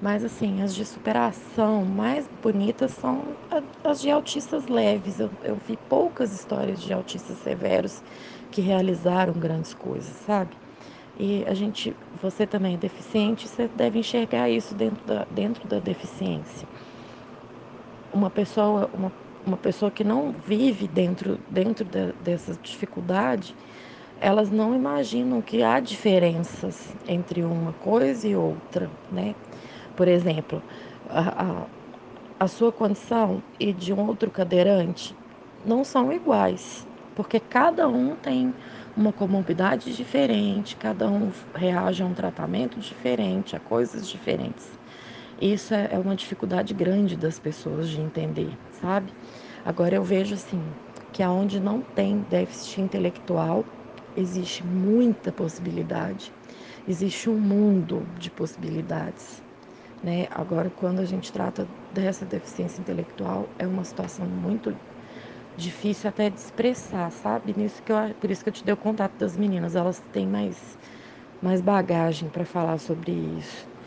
Mas assim, as de superação mais bonitas são as de autistas leves. Eu, eu vi poucas histórias de autistas severos que realizaram grandes coisas, sabe? E a gente, você também é deficiente, você deve enxergar isso dentro da, dentro da deficiência. Uma pessoa, uma, uma pessoa que não vive dentro, dentro de, dessa dificuldade, elas não imaginam que há diferenças entre uma coisa e outra, né? Por exemplo, a, a, a sua condição e de um outro cadeirante não são iguais, porque cada um tem uma comorbidade diferente, cada um reage a um tratamento diferente, a coisas diferentes. Isso é, é uma dificuldade grande das pessoas de entender, sabe? Agora eu vejo assim que aonde não tem déficit intelectual existe muita possibilidade, existe um mundo de possibilidades. Né? Agora, quando a gente trata dessa deficiência intelectual, é uma situação muito difícil até de expressar, sabe? Nisso que eu, por isso que eu te dei o contato das meninas, elas têm mais, mais bagagem para falar sobre isso.